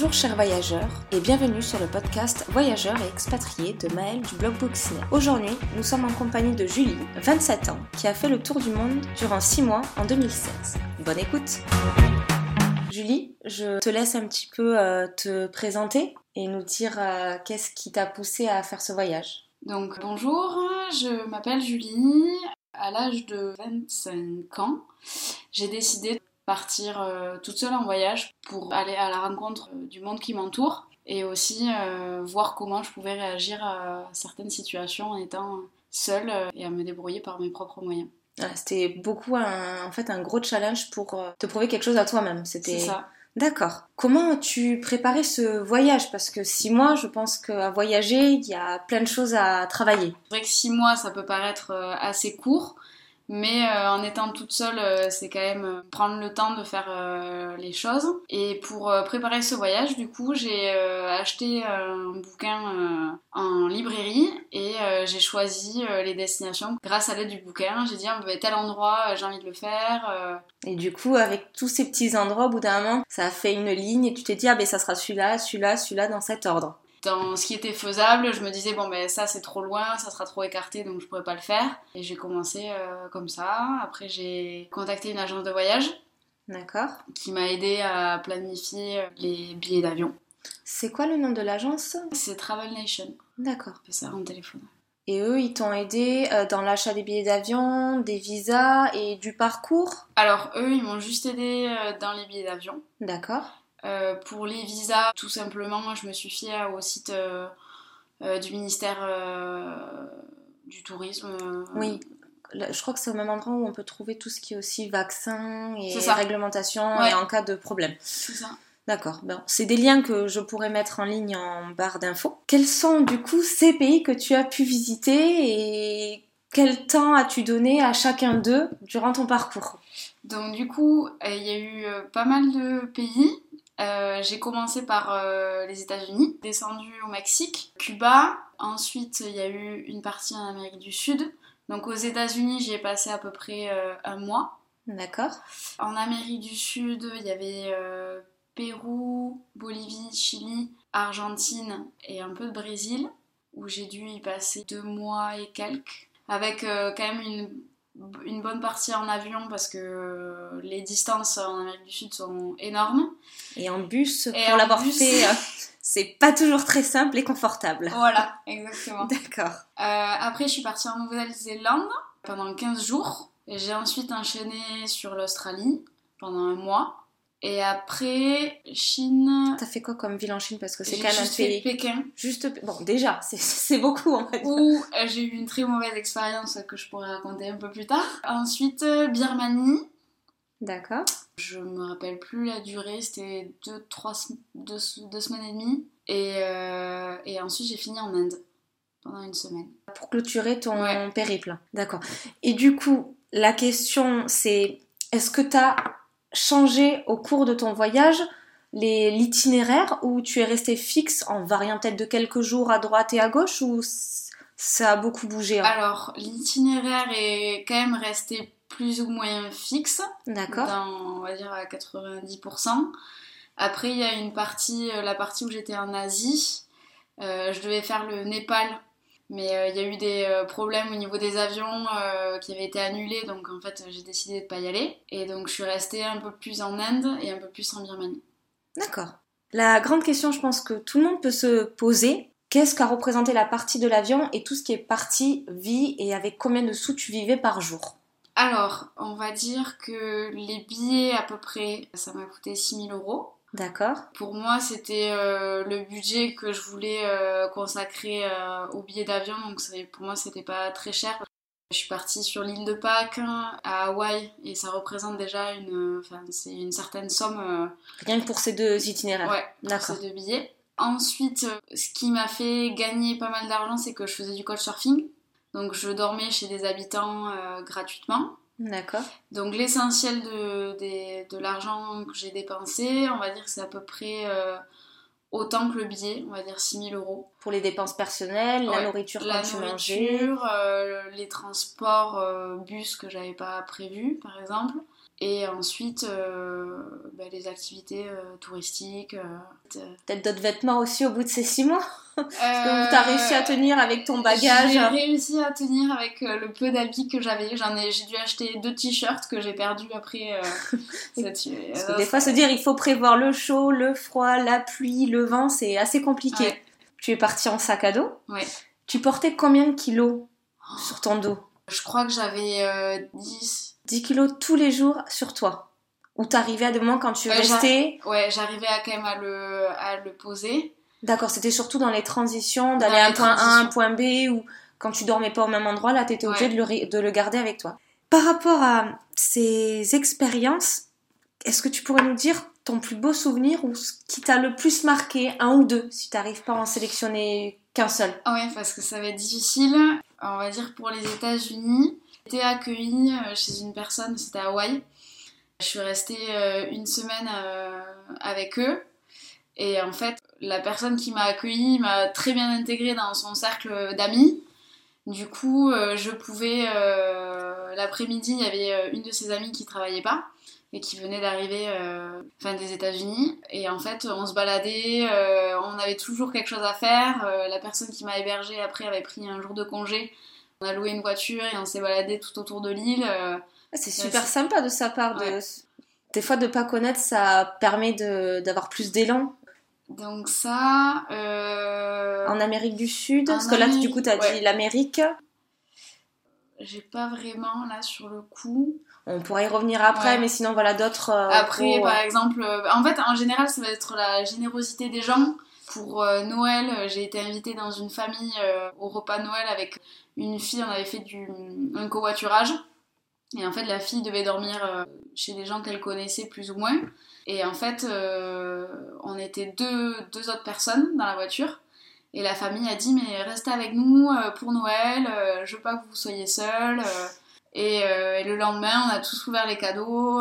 Bonjour chers voyageurs et bienvenue sur le podcast Voyageurs et expatriés de Maëlle du blog. Aujourd'hui, nous sommes en compagnie de Julie, 27 ans, qui a fait le tour du monde durant 6 mois en 2016. Bonne écoute Julie, je te laisse un petit peu euh, te présenter et nous dire euh, qu'est-ce qui t'a poussé à faire ce voyage? Donc bonjour, je m'appelle Julie. À l'âge de 25 ans, j'ai décidé partir euh, toute seule en voyage pour aller à la rencontre euh, du monde qui m'entoure et aussi euh, voir comment je pouvais réagir à certaines situations en étant seule et à me débrouiller par mes propres moyens. C'était beaucoup un, en fait un gros challenge pour te prouver quelque chose à toi-même. C'était ça. D'accord. Comment tu préparais ce voyage? Parce que six mois, je pense qu'à voyager, il y a plein de choses à travailler. C'est vrai que six mois, ça peut paraître assez court, mais euh, en étant toute seule, euh, c'est quand même euh, prendre le temps de faire les choses. Et pour préparer ce voyage, du coup, j'ai acheté un bouquin en librairie et j'ai choisi les destinations grâce à l'aide du bouquin. J'ai dit, ah, bah, tel endroit, j'ai envie de le faire. Et du coup, avec tous ces petits endroits, au bout d'un moment, ça a fait une ligne et tu t'es dit, ah ben ça sera celui-là, celui-là, celui-là, dans cet ordre dans ce qui était faisable, je me disais bon ben ça c'est trop loin, ça sera trop écarté donc je pourrais pas le faire. Et j'ai commencé euh, comme ça. Après j'ai contacté une agence de voyage. D'accord. Qui m'a aidé à planifier les billets d'avion. C'est quoi le nom de l'agence? C'est Travel Nation. D'accord. C'est ça en téléphone. Et eux, ils t'ont aidé euh, dans l'achat des billets d'avion, des visas et du parcours? Alors, eux, ils m'ont juste aidé euh, dans les billets d'avion. D'accord. Euh, pour les visas, tout simplement, moi je me suis fiée au site euh, euh, du ministère du Tourisme. Oui, je crois que c'est au même endroit où on peut trouver tout ce qui est aussi vaccin et réglementation et en cas de problème. C'est ça. D'accord. Bon, c'est des liens que je pourrais mettre en ligne en barre d'infos. Quels sont du coup ces pays que tu as pu visiter et quel temps as-tu donné à chacun d'eux durant ton parcours? Donc du coup, il y a eu pas mal de pays. Euh, j'ai commencé par euh, les États-Unis, descendu au Mexique, Cuba. Ensuite, il y a eu une partie en Amérique du Sud. Donc aux États-Unis, j'y ai passé à peu près euh, un mois. D'accord. En Amérique du Sud, il y avait Pérou, Bolivie, Chili, Argentine et un peu de Brésil, où j'ai dû y passer deux mois et quelques, avec quand même une une bonne partie en avion parce que les distances en Amérique du Sud sont énormes. Et en bus, pour l'avoir fait, euh, c'est pas toujours très simple et confortable. Voilà, exactement. D'accord. Euh, après, je suis partie en Nouvelle-Zélande pendant 15 jours. Et j'ai ensuite enchaîné sur l'Australie pendant un mois. Et après, Chine. T'as fait quoi comme ville en Chine? Parce que c'est quand même un pays. Pékin. Juste. Bon, déjà, c'est beaucoup en fait. Où euh, j'ai eu une très mauvaise expérience que je pourrais raconter un peu plus tard. Ensuite, euh, Birmanie. D'accord. Je me rappelle plus la durée, c'était deux, trois, deux, semaines et demie. Et, euh, et ensuite, j'ai fini en Inde pendant une semaine. Pour clôturer ton périple. D'accord. Et du coup, la question c'est est-ce que t'as changer au cours de ton voyage l'itinéraire ou tu es resté fixe en variant peut-être de quelques jours à droite et à gauche ou ça a beaucoup bougé hein? Alors l'itinéraire est quand même resté plus ou moins fixe. D'accord. On va dire à 90%. Après il y a une partie, euh, la partie où j'étais en Asie, euh, je devais faire le Népal mais euh, il y a eu des euh, problèmes au niveau des avions euh, qui avaient été annulés, donc en fait j'ai décidé de pas y aller. Et donc je suis restée un peu plus en Inde et un peu plus en Birmanie. D'accord. La grande question, je pense que tout le monde peut se poser, qu'est-ce qu'a représenté la partie de l'avion et tout ce qui est partie vie et avec combien de sous tu vivais par jour? Alors, on va dire que les billets à peu près, ça m'a coûté 6000 euros. D'accord. Pour moi, c'était euh, le budget que je voulais euh, consacrer euh, au billet d'avion, donc pour moi, c'était pas très cher. Je suis partie sur l'île de Pâques, à Hawaï, et ça représente déjà une, c'est une certaine somme. Rien que pour ces deux itinéraires. Ouais, D'accord. ces deux billets. Ensuite, ce qui m'a fait gagner pas mal d'argent, c'est que je faisais du couchsurfing. Donc je dormais chez des habitants gratuitement. D'accord. Donc l'essentiel de, de, l'argent que j'ai dépensé, on va dire que c'est à peu près euh, autant que le billet, on va dire 6000 euros. Pour les dépenses personnelles, la nourriture la nourriture, euh, les transports euh, bus que j'avais pas prévu par exemple. Et ensuite, euh, bah, les activités euh, touristiques. euh, Peut-être d'autres vêtements aussi au bout de ces six mois euh, que tu as réussi à tenir avec ton bagage J'ai réussi à tenir avec euh, le peu d'habits que j'avais. J'en ai, j'ai dû acheter deux t-shirts que j'ai perdus après. euh, cette- Parce que euh, des fois, se dire il faut prévoir le chaud, le froid, la pluie, le vent, c'est assez compliqué. Ouais. Tu es parti en sac à dos. Ouais. Tu portais combien de kilos sur ton dos? Je crois que j'avais euh, 10. 10 kilos tous les jours sur toi Ou t'arrivais à des moments quand tu Ouais, restais Ouais, j'arrivais à quand même à le, à le poser. D'accord, c'était surtout dans les transitions, d'aller à un point A, un point B, ou quand tu dormais pas au même endroit, là, t'étais obligé Ouais. de, le, de le garder avec toi. Par rapport à ces expériences, est-ce que tu pourrais nous dire ton plus beau souvenir ou ce qui t'a le plus marqué, un ou deux, si t'arrives pas à en sélectionner qu'un seul? Ouais, parce que ça va être difficile. On va dire pour les États-Unis, été accueillie euh, chez une personne, c'était à Hawaï. Je suis restée euh, une semaine euh, avec eux. Et en fait, la personne qui m'a accueillie m'a très bien intégrée dans son cercle d'amis. Du coup, je pouvais. L'après-midi, il y avait une de ses amies qui travaillait pas et qui venait d'arriver euh, des États-Unis. Et en fait, on se baladait, on avait toujours quelque chose à faire. La personne qui m'a hébergée après avait pris un jour de congé. On a loué une voiture et on s'est baladé tout autour de l'île. Euh, Ah, C'est super sympa de sa part. De... Ouais. Des fois, de pas connaître, ça permet de- d'avoir plus d'élan. donc ça. euh, En Amérique du Sud, parce que là, du coup, t'as ouais. dit l'Amérique. J'ai pas vraiment là sur le coup. On pourra y revenir après, Ouais. mais sinon, voilà, d'autres. euh, Après, gros, par euh, exemple, en fait, en général, ça va être la générosité des gens. Pour euh, Noël, euh, j'ai été invitée dans une famille euh, au repas Noël avec une fille. On avait fait du, un covoiturage. Et en fait, la fille devait dormir chez des gens qu'elle connaissait plus ou moins. Et en fait, on était deux, deux autres personnes dans la voiture. Et la famille a dit Mais restez avec nous pour Noël, je veux pas que vous soyez seuls. Et, le lendemain, on a tous ouvert les cadeaux.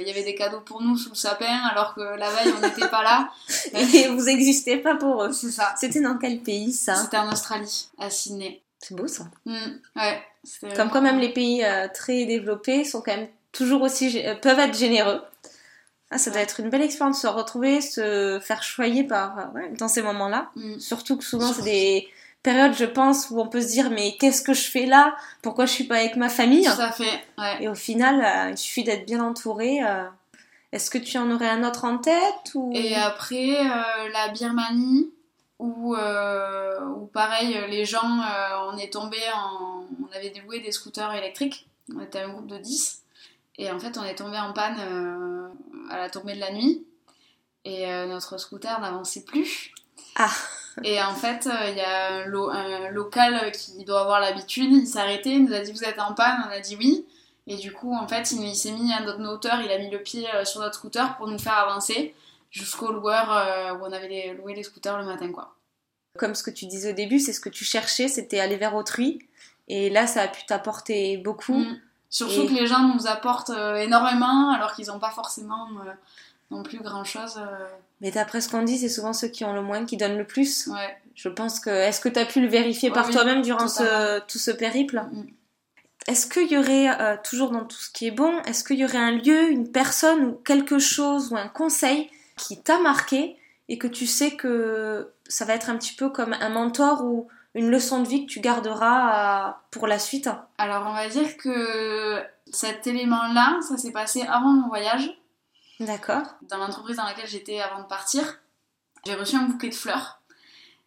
Il y avait des cadeaux pour nous sous le sapin, alors que la veille, on n'était pas là. Et vous existez pas pour eux. C'est ça. C'était dans quel pays ça C'était en Australie, à Sydney. C'est beau ça. Mm, ouais. Comme quand même les pays euh, très développés sont quand même toujours aussi euh, peuvent être généreux. Ah, ça doit être une belle expérience de se retrouver, se faire choyer par euh, ouais, dans ces moments-là. Mm. Surtout que souvent c'est des périodes, je pense, où on peut se dire mais qu'est-ce que je fais là? Pourquoi je suis pas avec ma famille? Tout à fait, ouais. Et au final, euh, il suffit d'être bien entouré. euh. Est-ce que tu en aurais un autre en tête ou? Et après, euh, la Birmanie, où, où pareil, les gens, on est tombé en. On avait loué des scooters électriques, on était un groupe de 10, et en fait, on est tombé en panne à la tombée de la nuit, et notre scooter n'avançait plus. Ah. Et en fait, euh, il y a un, lo- un local qui doit avoir l'habitude, il s'est arrêté, il nous a dit Vous êtes en panne On a dit oui. Et du coup, en fait, il, il s'est mis à notre hauteur, il a mis le pied euh, sur notre scooter pour nous faire avancer jusqu'au loueur euh, où on avait les- loué les scooters le matin, quoi. Comme ce que tu disais au début, c'est ce que tu cherchais, c'était aller vers autrui. Et là, ça a pu t'apporter beaucoup. Mm. Surtout Et- que les gens nous apportent euh, énormément alors qu'ils n'ont pas forcément euh, non plus grand chose. Mais d'après ce qu'on dit, c'est souvent ceux qui ont le moins qui donnent le plus. Ouais. Je pense que. Est-ce que tu as pu le vérifier Ouais, par oui, toi-même durant ce, tout ce périple Mm. Est-ce qu'il y aurait, euh, toujours dans tout ce qui est bon, est-ce qu'il y aurait un lieu, une personne ou quelque chose ou un conseil qui t'a marqué et que tu sais que ça va être un petit peu comme un mentor ou une leçon de vie que tu garderas euh, pour la suite? Alors on va dire que cet élément-là, ça s'est passé avant mon voyage. D'accord dans l'entreprise dans laquelle j'étais avant de partir, j'ai reçu un bouquet de fleurs.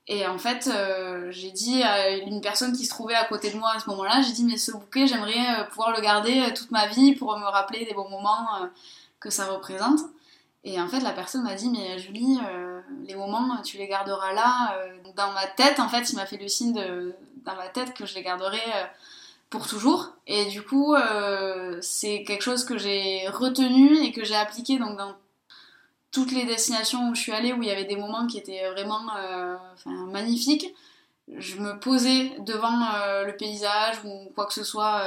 Et en fait, euh, j'ai dit à une personne qui se trouvait à côté de moi à ce moment-là, j'ai dit mais ce bouquet, j'aimerais euh, pouvoir le garder euh, toute ma vie pour me rappeler des bons moments que ça représente. Et en fait, la personne m'a dit mais Julie, les moments, tu les garderas là. dans ma tête, en fait, il m'a fait le signe de, dans ma tête que je les garderai pour toujours. Et du coup, euh, c'est quelque chose que j'ai retenu et que j'ai appliqué donc dans toutes les destinations où je suis allée, où il y avait des moments qui étaient vraiment euh, enfin, magnifiques. Je me posais devant euh, le paysage ou quoi que ce soit,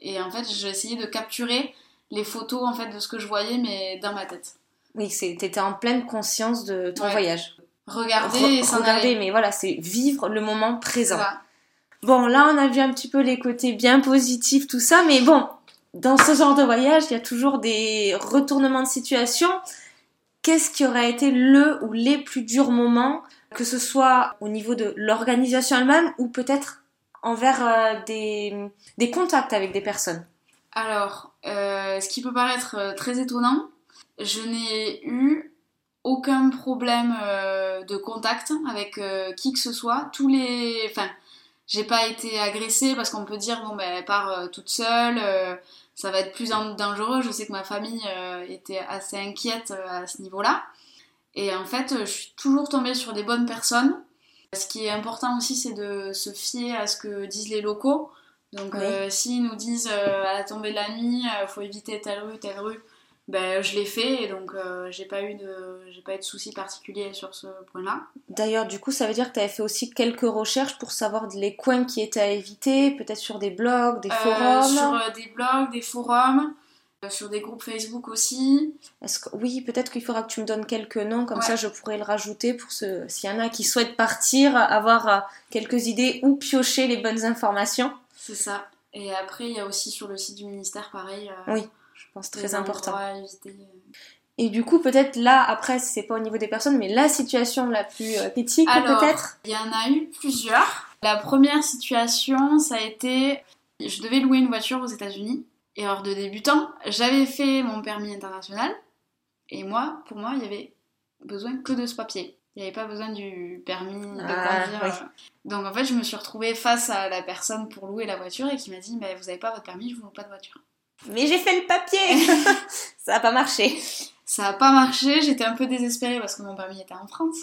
et en fait, j'essayais de capturer les photos en fait de ce que je voyais, mais dans ma tête. Oui, t'étais en pleine conscience de ton Ouais. voyage. Regarder Re- et s'en regarder, aller. mais voilà, c'est vivre le moment présent. Bon, là, on a vu un petit peu les côtés bien positifs, tout ça, mais bon, dans ce genre de voyage, il y a toujours des retournements de situation. Qu'est-ce qui aurait été le ou les plus durs moments, que ce soit au niveau de l'organisation elle-même ou peut-être envers euh, des, des, contacts avec des personnes? Alors, euh, ce qui peut paraître euh, très étonnant, je n'ai eu aucun problème de contact avec qui que ce soit. Tous les, enfin, j'ai pas été agressée parce qu'on peut dire bon ben elle part toute seule ça va être plus dangereux. Je sais que ma famille euh, était assez inquiète euh, à ce niveau-là. Et en fait, je suis toujours tombée sur des bonnes personnes. Ce qui est important aussi, c'est de se fier à ce que disent les locaux. Donc, euh, s'ils nous disent à la tombée de la nuit, il faut éviter telle rue, telle rue, ben, je l'ai fait et donc euh, j'ai pas eu de j'ai pas eu de soucis particuliers sur ce point-là. D'ailleurs, du coup, ça veut dire que tu avais fait aussi quelques recherches pour savoir les coins qui étaient à éviter, peut-être sur des blogs, des euh, forums. sur euh, des blogs, des forums, sur des groupes Facebook aussi. Est-ce que oui, peut-être qu'il faudra que tu me donnes quelques noms comme ça, je pourrais le rajouter pour ce s'il y en a qui souhaitent partir, avoir quelques idées ou piocher les bonnes informations. C'est ça. Et après, il y a aussi sur le site du ministère, pareil. oui pense très important. Et du coup, peut-être là, après, c'est pas au niveau des personnes, mais la situation la plus euh, critique, peut-être? Il y en a eu plusieurs. La première situation, ça a été je devais louer une voiture aux États-Unis. Erreur de débutant, j'avais fait mon permis international. Et moi, pour moi, il y avait besoin que de ce papier. Il n'y avait pas besoin du permis de ah, conduire. Donc en fait, je me suis retrouvée face à la personne pour louer la voiture et qui m'a dit mais Vous n'avez pas votre permis, je vous loue pas de voiture. Mais j'ai fait le papier Ça n'a pas marché. Ça n'a pas marché, j'étais un peu désespérée parce que mon permis était en France.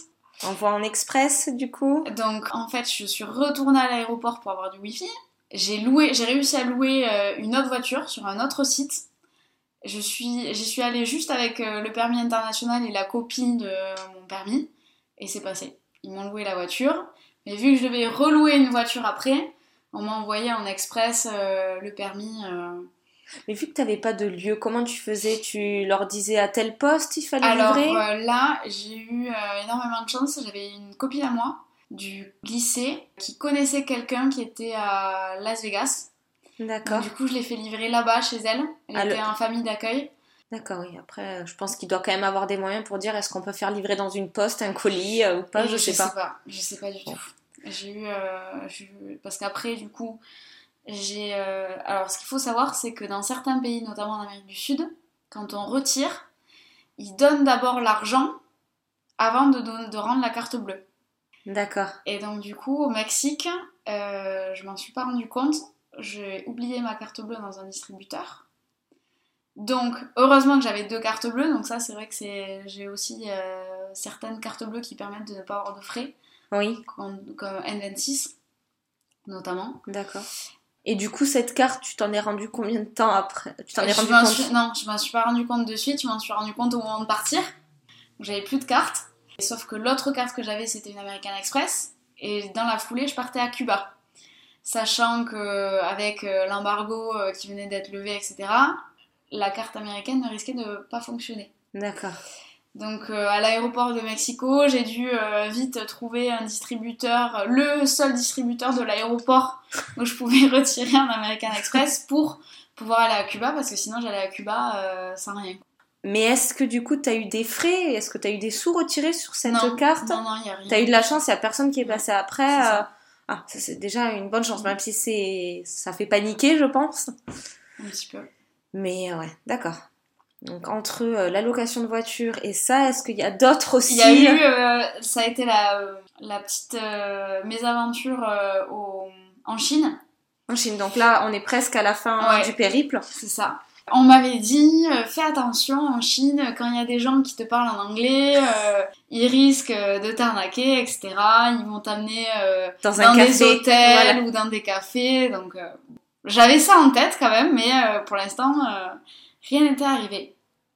On voit en express du coup. Donc en fait, je suis retournée à l'aéroport pour avoir du wifi. J'ai loué, j'ai réussi à louer euh, une autre voiture sur un autre site. Je suis, j'y suis allée juste avec euh, le permis international et la copie de mon permis et c'est passé. Ils m'ont loué la voiture, mais vu que je devais relouer une voiture après, on m'a envoyé en express euh, le permis. Mais vu que tu n'avais pas de lieu, comment tu faisais? Tu leur disais à tel poste il fallait Alors, livrer? Alors euh, là, j'ai eu euh, énormément de chance. J'avais une copine à moi du lycée qui connaissait quelqu'un qui était à Las Vegas. D'accord. Du coup, je l'ai fait livrer là-bas chez elle. Elle ah, était en famille d'accueil. D'accord, oui. Après, je pense qu'il doit quand même avoir des moyens pour dire est-ce qu'on peut faire livrer dans une poste un colis euh, ou pas, je, sais, pas. Je sais pas du tout. J'ai eu, eu, Parce qu'après, du coup, j'ai, euh, alors, ce qu'il faut savoir, c'est que dans certains pays, notamment en Amérique du Sud, quand on retire, ils donnent d'abord l'argent avant de, de, rendre la carte bleue. D'accord. Et donc, du coup, au Mexique, euh, je m'en suis pas rendu compte. J'ai oublié ma carte bleue dans un distributeur. Donc, heureusement que j'avais deux cartes bleues. Donc, ça, c'est vrai que c'est, j'ai aussi euh, certaines cartes bleues qui permettent de ne pas avoir de frais. Oui. Comme, comme N26, notamment. D'accord. Et du coup, cette carte, tu t'en es rendu combien de temps après? Tu t'en es rendu compte Non, je m'en suis pas rendu compte de suite, je m'en suis rendu compte au moment de partir. J'avais plus de carte. Sauf que l'autre carte que j'avais, c'était une American Express. Et dans la foulée, je partais à Cuba. Sachant que avec euh, l'embargo euh, qui venait d'être levé, etc., la carte américaine ne risquait de pas fonctionner. D'accord. Donc euh, à l'aéroport de Mexico, j'ai dû euh, vite trouver un distributeur, le seul distributeur de l'aéroport où je pouvais retirer un American Express pour pouvoir aller à Cuba parce que sinon j'allais à Cuba euh, sans rien. Mais est-ce que du coup tu as eu des frais? Est-ce que tu as eu des sous retirés sur cette carte? Non, non, il n'y a rien. Tu as eu de la chance, il n'y a personne qui est passé après. Ah, ça c'est déjà une bonne chance, même si c'est ça fait paniquer, je pense. Un petit peu. Mais ouais, d'accord. Donc entre euh, la location de voiture et ça, est-ce qu'il y a d'autres aussi Il y a eu, euh, ça a été la, euh, la petite mésaventure en Chine. En Chine, donc là on est presque à la fin du périple. C'est ça. On m'avait dit, fais attention en Chine, quand il y a des gens qui te parlent en anglais, ils risquent de t'arnaquer, etc. Ils vont t'amener dans, des hôtels ou dans des cafés. Donc j'avais ça en tête quand même, mais pour l'instant rien n'était arrivé.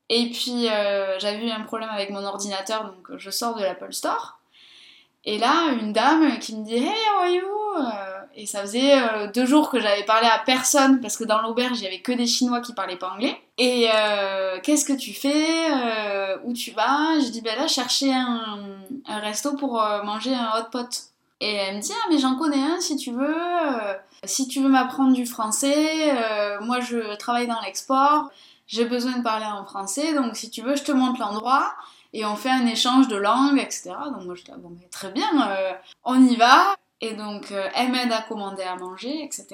Et puis euh, j'avais eu un problème avec mon ordinateur, donc je sors de l'Apple Store. Et là, une dame qui me dit Hey, how are you? Et ça faisait euh, deux jours que j'avais parlé à personne parce que dans l'auberge, il y avait que des Chinois qui parlaient pas anglais. Et euh, qu'est-ce que tu fais? Où tu vas? Je dis Ben là, chercher un, resto pour manger un hot pot. Et elle me dit Ah, mais j'en connais un si tu veux. Euh, si tu veux m'apprendre du français, euh, moi je travaille dans l'export, j'ai besoin de parler en français, donc si tu veux, je te montre l'endroit et on fait un échange de langues, etc. Donc moi j'étais Bon, mais très bien, euh, on y va. Et donc elle m'aide à commander à manger, etc.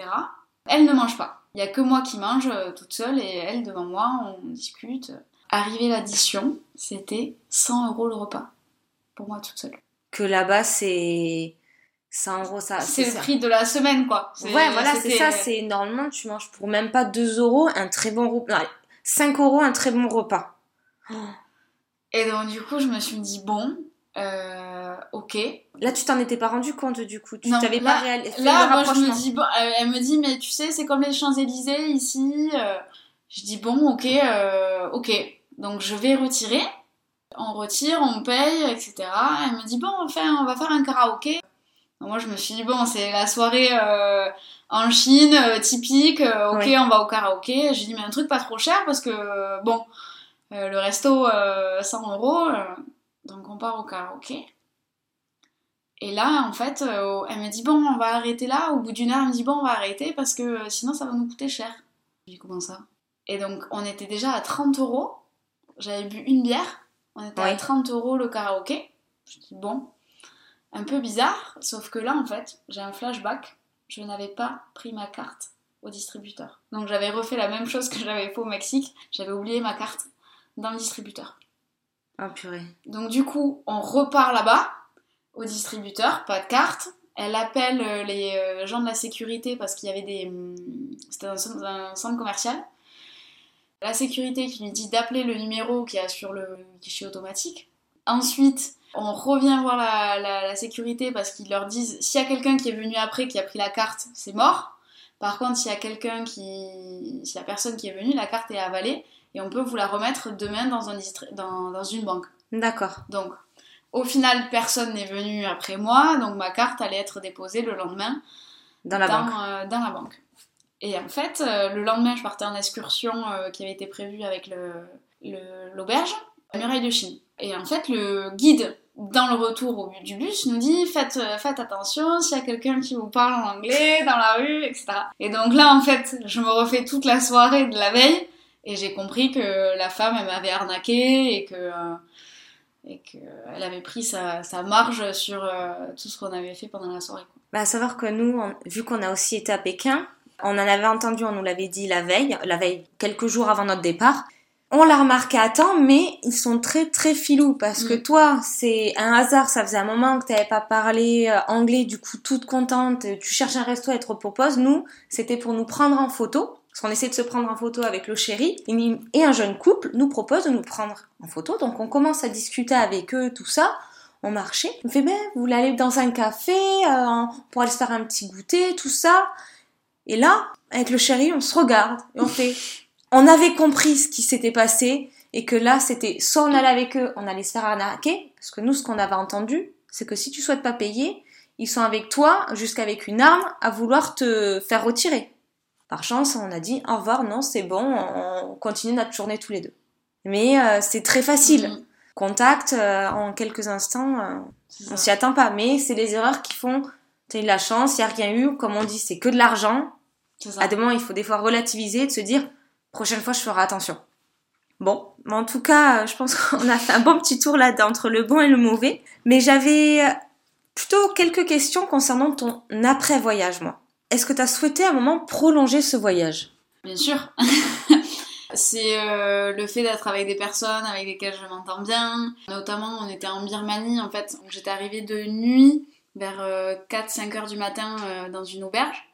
Elle ne mange pas. Il n'y a que moi qui mange toute seule et elle devant moi, on discute. Arrivé l'addition, c'était 100 euros le repas pour moi toute seule. Que là-bas, c'est 100 euros, ça. C'est le prix de la semaine, quoi. Ouais, voilà, c'est ça. C'est normalement, tu manges pour même pas 2 euros un très bon repas. 5 euros un très bon repas. Et donc, du coup, je me suis dit, bon, euh, ok. Là, tu t'en étais pas rendu compte, du coup. Tu t'avais pas réalisé. Là, moi, je me dis, bon, euh, elle me dit, mais tu sais, c'est comme les Champs-Élysées ici. Euh. je dis, bon, ok, ok. Donc, je vais retirer on retire, on paye, etc. Elle me dit bon, enfin, on va faire un karaoké. moi, je me suis dit bon, c'est la soirée en Chine euh, typique. Euh, ok, on va au karaoké. J'ai dit mais un truc pas trop cher parce que bon, le resto 100 euros, donc on part au karaoké. Et là, en fait, elle me dit bon, on va arrêter là. Au bout d'une heure, elle me dit bon, on va arrêter parce que sinon ça va nous coûter cher. J'ai dit comment ça? Et donc, on était déjà à 30 euros. J'avais bu une bière. On était à 30 euros le karaoké. Je dis bon, un peu bizarre, sauf que là en fait, j'ai un flashback. Je n'avais pas pris ma carte au distributeur. Donc j'avais refait la même chose que j'avais fait au Mexique. J'avais oublié ma carte dans le distributeur. Ah purée. Donc du coup, on repart là-bas au distributeur, pas de carte. Elle appelle euh, les euh, gens de la sécurité parce qu'il y avait des. Hum, c'était un centre commercial la sécurité qui lui dit d'appeler le numéro qui a sur le guichet automatique. Ensuite, on revient voir la, sécurité parce qu'ils leur disent s'il y a quelqu'un qui est venu après qui a pris la carte, c'est mort. Par contre, s'il y a quelqu'un qui. S'il y a personne qui est venu, la carte est avalée et on peut vous la remettre demain dans, un dans, dans une banque. D'accord. Donc, au final, personne n'est venu après moi, donc ma carte allait être déposée le lendemain dans la banque. Euh, dans la banque. Et en fait, euh, le lendemain, je partais en excursion euh, qui avait été prévue avec l'auberge, le, la muraille de Chine. Et en fait, le guide, dans le retour du bus, nous dit faites, euh, faites attention s'il y a quelqu'un qui vous parle en anglais dans la rue, etc. Et donc là, en fait, je me refais toute la soirée de la veille et j'ai compris que la femme, elle m'avait arnaqué et que. et qu'elle avait pris sa, marge sur tout ce qu'on avait fait pendant la soirée. Bah, à savoir que nous, vu qu'on a aussi été à Pékin, on en avait entendu, on nous l'avait dit la veille, la veille, quelques jours avant notre départ. On l'a remarqué à temps, mais ils sont très très filous parce que mm. toi, c'est un hasard, ça faisait un moment que tu n'avais pas parlé euh, anglais, du coup toute contente, tu cherches un resto, et te propose. Nous, c'était pour nous prendre en photo, parce qu'on essaie de se prendre en photo avec le chéri, et un jeune couple nous propose de nous prendre en photo, donc on commence à discuter avec eux, tout ça. On marchait, on fait ben, vous voulez aller dans un café, euh, pour aller se faire un petit goûter, tout ça. Et là, avec le chéri, on se regarde et on fait. On avait compris ce qui s'était passé et que là, c'était soit on allait avec eux, on allait se faire arnaquer, parce que nous, ce qu'on avait entendu, c'est que si tu souhaites pas payer, ils sont avec toi jusqu'avec une arme à vouloir te faire retirer. Par chance, on a dit au revoir, non, c'est bon, on continue notre journée tous les deux. Mais euh, c'est très facile. Mm. Contact euh, en quelques instants, euh, on s'y attend pas. Mais c'est les erreurs qui font. T'as eu de la chance, il y a rien eu. Comme on dit, c'est que de l'argent. À des moments, il faut des fois relativiser, de se dire prochaine fois, je ferai attention. Bon, en tout cas, je pense qu'on a fait un bon petit tour là entre le bon et le mauvais. Mais j'avais plutôt quelques questions concernant ton après-voyage, moi. Est-ce que tu as souhaité à un moment prolonger ce voyage? Bien sûr. C'est euh, le fait d'être avec des personnes avec lesquelles je m'entends bien. Notamment, on était en Birmanie, en fait. J'étais arrivée de nuit vers 4-5 euh, heures du matin euh, dans une auberge.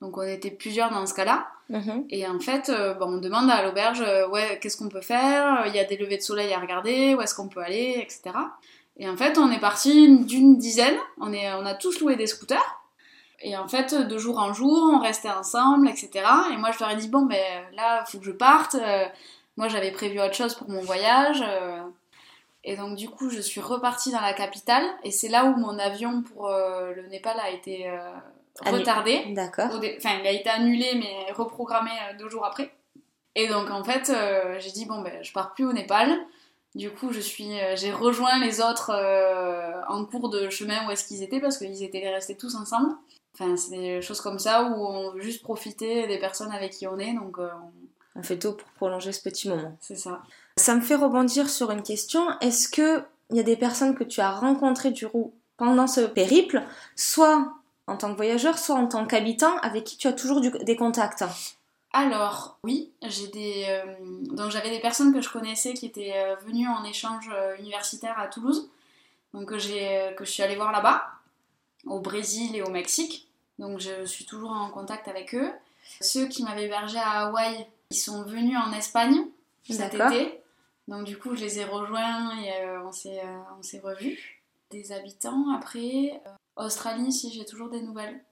Donc on était plusieurs dans ce cas-là. Mhm. Et en fait, euh, bon, on demande à l'auberge, euh, ouais, qu'est-ce qu'on peut faire? Il y a des levées de soleil à regarder, où est-ce qu'on peut aller, etc. Et en fait, on est parti d'une dizaine. On, est, on a tous loué des scooters. Et en fait, de jour en jour, on restait ensemble, etc. Et moi, je leur ai dit, bon, ben là, il faut que je parte. Euh, moi, j'avais prévu autre chose pour mon voyage. Et donc, du coup, je suis repartie dans la capitale. Et c'est là où mon avion pour le Népal a été retardé. D'accord. Enfin, il a été annulé, mais reprogrammé euh, deux jours après. Et donc, en fait, euh, j'ai dit, bon, ben, je pars plus au Népal. Du coup, je suis, euh, j'ai rejoint les autres euh, en cours de chemin où est-ce qu'ils étaient parce qu'ils étaient restés tous ensemble. Enfin, c'est des choses comme ça où on veut juste profiter des personnes avec qui on est, donc euh, On fait tout pour prolonger ce petit moment. c'est ça. Ça me fait rebondir sur une question. Est-ce que il y a des personnes que tu as rencontrées du coup pendant ce périple, soit en tant que voyageur, soit en tant qu'habitant, avec qui tu as toujours du- des contacts Alors, oui, j'ai des. euh, donc, j'avais des personnes que je connaissais qui étaient euh, venues en échange euh, universitaire à Toulouse, donc que, j'ai, que je suis allée voir là-bas, au Brésil et au Mexique. Donc, je suis toujours en contact avec eux. Ceux qui m'avaient hébergé à Hawaï, ils sont venus en Espagne cet été. Donc, du coup, je les ai rejoints et on, s'est, on s'est revus. Des habitants, après. Australie, si j'ai toujours des nouvelles.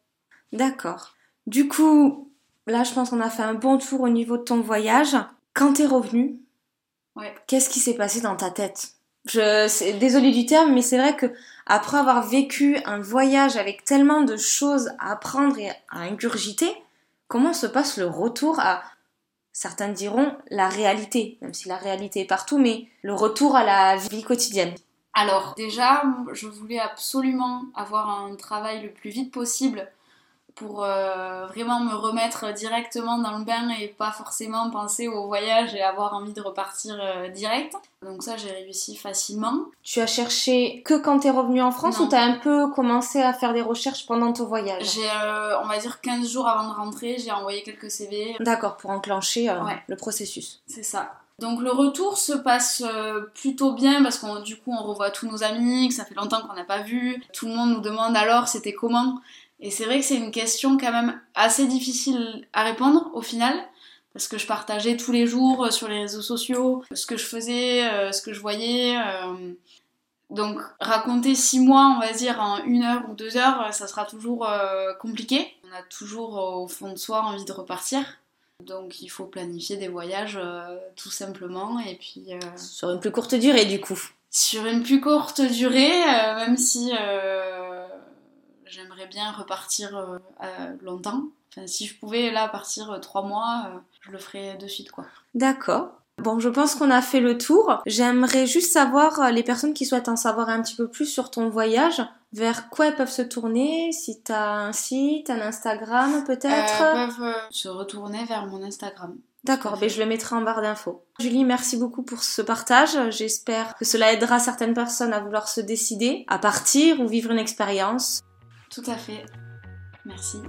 D'accord. Du coup, là, je pense qu'on a fait un bon tour au niveau de ton voyage. Quand t'es revenu, Ouais. qu'est-ce qui s'est passé dans ta tête? Je, désolée du terme, mais c'est vrai que après avoir vécu un voyage avec tellement de choses à apprendre et à ingurgiter, comment se passe le retour à, certains diront, la réalité, même si la réalité est partout, mais le retour à la vie quotidienne? Alors, déjà, je voulais absolument avoir un travail le plus vite possible pour euh, vraiment me remettre directement dans le bain et pas forcément penser au voyage et avoir envie de repartir euh, direct. Donc ça, j'ai réussi facilement. Tu as cherché que quand t'es revenu en France Non. ou t'as un peu commencé à faire des recherches pendant ton voyage? J'ai, euh, on va dire, 15 jours avant de rentrer, j'ai envoyé quelques CV. D'accord, pour enclencher Ouais. le processus. C'est ça. Donc le retour se passe plutôt bien parce qu'on du coup on revoit tous nos amis que ça fait longtemps qu'on n'a pas vu. Tout le monde nous demande alors c'était comment? Et c'est vrai que c'est une question quand même assez difficile à répondre au final parce que je partageais tous les jours euh, sur les réseaux sociaux ce que je faisais, euh, ce que je voyais. euh. Donc raconter six mois on va dire en une heure ou deux heures euh, ça sera toujours euh, compliqué. On a toujours euh, au fond de soi envie de repartir. Donc il faut planifier des voyages euh, tout simplement et puis euh, Sur une plus courte durée, du coup. sur une plus courte durée, euh, même si euh, j'aimerais bien repartir euh, longtemps. Enfin, si je pouvais là partir euh, trois mois, euh, je le ferais de suite quoi. D'accord. Bon, je pense qu'on a fait le tour. J'aimerais juste savoir, les personnes qui souhaitent en savoir un petit peu plus sur ton voyage, vers quoi elles peuvent se tourner, si t'as un site, un Instagram peut-être? Euh, peuvent se retourner vers mon Instagram. D'accord, ben je le mettrai en barre d'infos. Julie, merci beaucoup pour ce partage. J'espère que cela aidera certaines personnes à vouloir se décider à partir ou vivre une expérience. Tout à fait. Merci.